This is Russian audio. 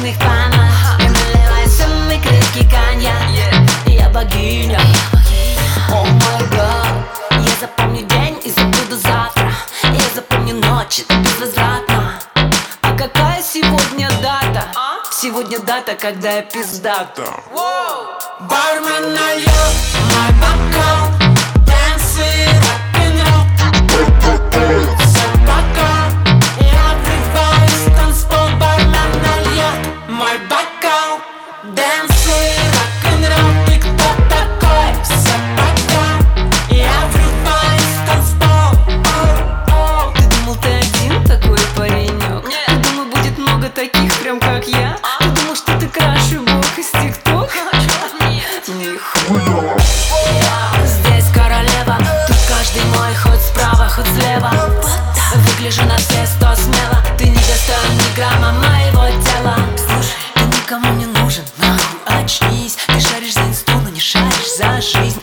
красных тонах Мне наливаются мы крышки коньяк Я богиня. О май гад. Я запомню день и забуду завтра. Я запомню ночь, это безвозвратно. А какая сегодня дата? А? Сегодня дата, когда я пиздата. Бармен прям как я? Ты думал, что ты краше бог из ТикТока? Нет, нихуя Здесь королева, тут каждый мой Хоть справа, хоть слева. Выгляжу на все сто смело. Ты не достоин ни грамма моего тела. Слушай, ты никому не нужен, нахуй очнись. Ты шаришь за инсту, но не шаришь за жизнь